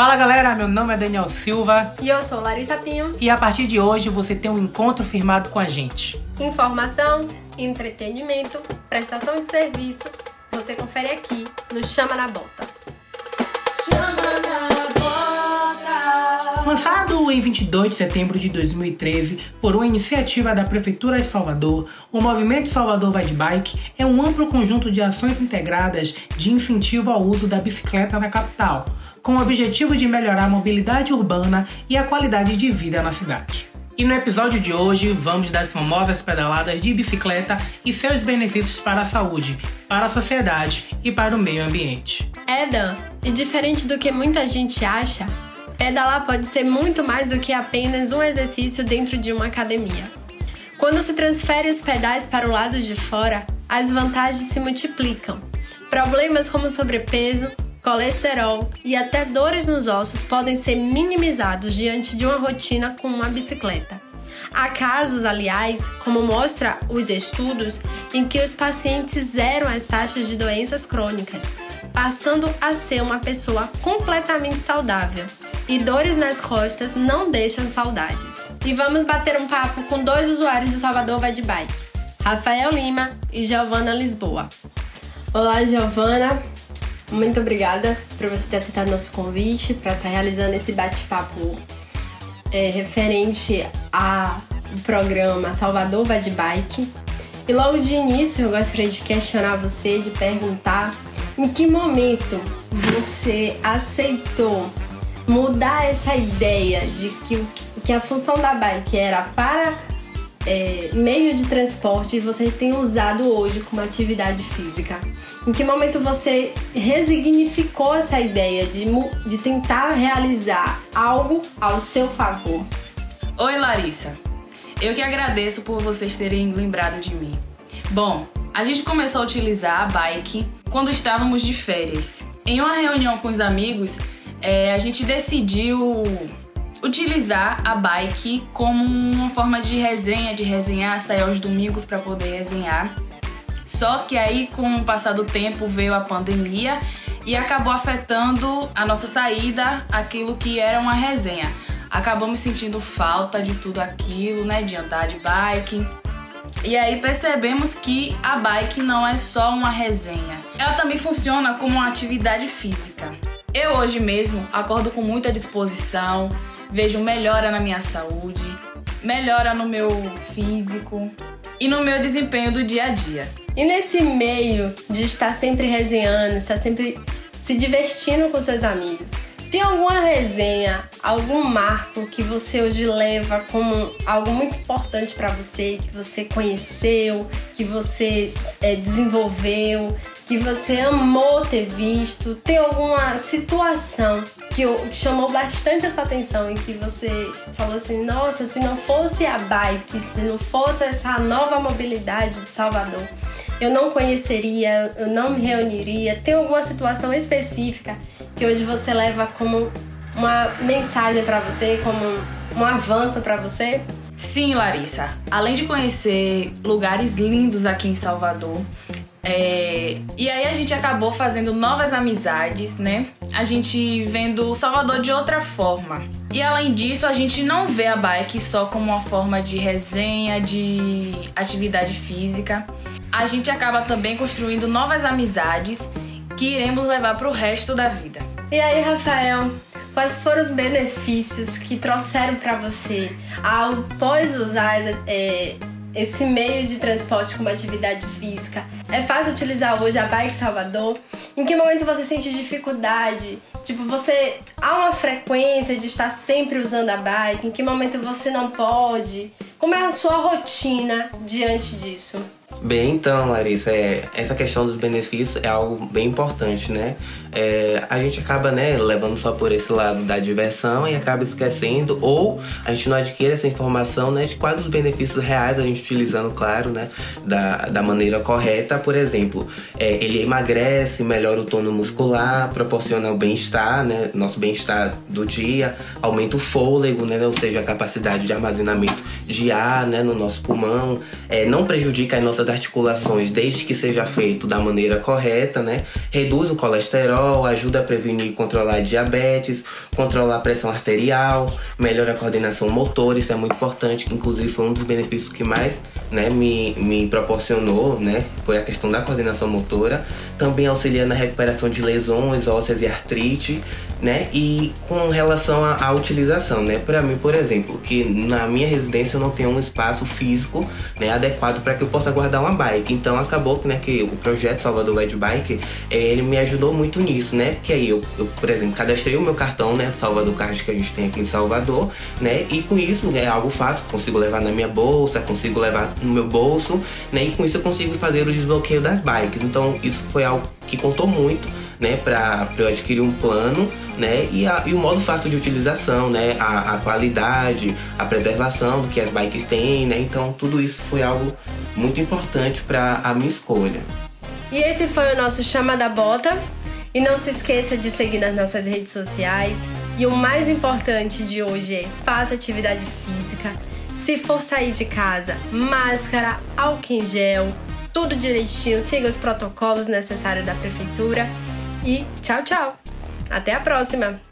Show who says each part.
Speaker 1: Fala galera, meu nome é Daniel Silva.
Speaker 2: E eu sou Larissa Pinho.
Speaker 1: E a partir de hoje você tem um encontro firmado com a gente.
Speaker 2: Informação, entretenimento, prestação de serviço, você confere aqui no Chama na Bota.
Speaker 3: Chama.
Speaker 1: Lançado em 22 de setembro de 2013 por uma iniciativa da Prefeitura de Salvador, o Movimento Salvador Vai de Bike é um amplo conjunto de ações integradas de incentivo ao uso da bicicleta na capital, com o objetivo de melhorar a mobilidade urbana e a qualidade de vida na cidade. E no episódio de hoje vamos das famosas pedaladas de bicicleta e seus benefícios para a saúde, para a sociedade e para o meio ambiente.
Speaker 2: É, Dan, e diferente do que muita gente acha, pedalar pode ser muito mais do que apenas um exercício dentro de uma academia. Quando se transfere os pedais para o lado de fora, as vantagens se multiplicam. Problemas como sobrepeso, colesterol e até dores nos ossos podem ser minimizados diante de uma rotina com uma bicicleta. Há casos, aliás, como mostra os estudos, em que os pacientes zeram as taxas de doenças crônicas, passando a ser uma pessoa completamente saudável. E dores nas costas não deixam saudades. E vamos bater um papo com dois usuários do Salvador Vai de Bike, Rafael Lima e Giovana Lisboa. Olá, Giovana. Muito obrigada por você ter aceitado nosso convite para estar tá realizando esse bate-papo é, referente ao programa Salvador Vai de Bike. E logo de início eu gostaria de questionar você, de perguntar em que momento você aceitou mudar essa ideia de que, que a função da bike era para é, meio de transporte e você tem usado hoje como atividade física? Em que momento você resignificou essa ideia de, de tentar realizar algo ao seu favor?
Speaker 3: Oi, Larissa. Eu que agradeço por vocês terem lembrado de mim. Bom, a gente começou a utilizar a bike quando estávamos de férias. Em uma reunião com os amigos, é, a gente decidiu utilizar a bike como uma forma de resenha, de resenhar, sair aos domingos para poder resenhar. Só que aí, com o passar do tempo, veio a pandemia e acabou afetando a nossa saída, aquilo que era uma resenha. Acabamos sentindo falta de tudo aquilo, né? De andar de bike. E aí percebemos que a bike não é só uma resenha. Ela também funciona como uma atividade física. Eu hoje mesmo acordo com muita disposição, vejo melhora na minha saúde, melhora no meu físico e no meu desempenho do dia a dia.
Speaker 2: E nesse meio de estar sempre resenhando, estar sempre se divertindo com seus amigos, tem alguma resenha, algum marco que você hoje leva como algo muito importante para você, que você conheceu, que você é, desenvolveu, que você amou ter visto? Tem alguma situação que, que chamou bastante a sua atenção e que você falou assim: nossa, se não fosse a bike, se não fosse essa nova mobilidade de Salvador, eu não conheceria, eu não me reuniria? Tem alguma situação específica que hoje você leva como uma mensagem para você, como um avanço para você?
Speaker 3: Sim, Larissa. Além de conhecer lugares lindos aqui em Salvador, é... e aí a gente acabou fazendo novas amizades, né? A gente vendo o Salvador de outra forma. E além disso, a gente não vê a bike só como uma forma de resenha, de atividade física. A gente acaba também construindo novas amizades que iremos levar para o resto da vida.
Speaker 2: E aí, Rafael, quais foram os benefícios que trouxeram para você após usar é, esse meio de transporte como atividade física? É fácil utilizar hoje a Bike Salvador? Em que momento você sente dificuldade? Tipo, você há uma frequência de estar sempre usando a bike? Em que momento você não pode? Como é a sua rotina diante disso?
Speaker 4: Bem, então, Larissa, é, essa questão dos benefícios é algo bem importante, né? É, a gente acaba, né, levando só por esse lado da diversão e acaba esquecendo, ou a gente não adquire essa informação, né, de quais os benefícios reais a gente utilizando, claro, né, da, da maneira correta. Por exemplo, é, ele emagrece, melhora o tono muscular, proporciona o bem-estar, né, nosso bem-estar do dia, aumenta o fôlego, né, ou seja, a capacidade de armazenamento de ar, né, no nosso pulmão, é, não prejudica as nossas articulações desde que seja feito da maneira correta, né? Reduz o colesterol ajuda a prevenir e controlar diabetes, controlar a pressão arterial, melhora a coordenação motor, isso é muito importante, inclusive foi um dos benefícios que mais né, me, me proporcionou, né, foi a questão da coordenação motora. Também auxilia na recuperação de lesões ósseas e artrite, né? E com relação à, utilização, né? Para mim, por exemplo, que na minha residência eu não tenho um espaço físico né, adequado para que eu possa guardar uma bike. Então acabou que, né, que o projeto Salvador Ride Bike, é, ele me ajudou muito nisso, né? Porque aí eu, eu, por exemplo, cadastrei o meu cartão, né? Salvador Card que a gente tem aqui em Salvador, né? E com isso é algo fácil, consigo levar na minha bolsa, consigo levar no meu bolso, né? E com isso eu consigo fazer o desbloqueio das bikes. Então isso foi algo que contou muito, né? Para eu adquirir um plano, né? E, a, e, o modo fácil de utilização, né? A, a, qualidade, a preservação do que as bikes têm, né? Então tudo isso foi algo muito importante para a minha escolha.
Speaker 2: E esse foi o nosso Chama da Bota. E não se esqueça de seguir nas nossas redes sociais. E o mais importante de hoje é faça atividade física. Se for sair de casa, máscara, álcool em gel, tudo direitinho, siga os protocolos necessários da prefeitura. E tchau, tchau! Até a próxima!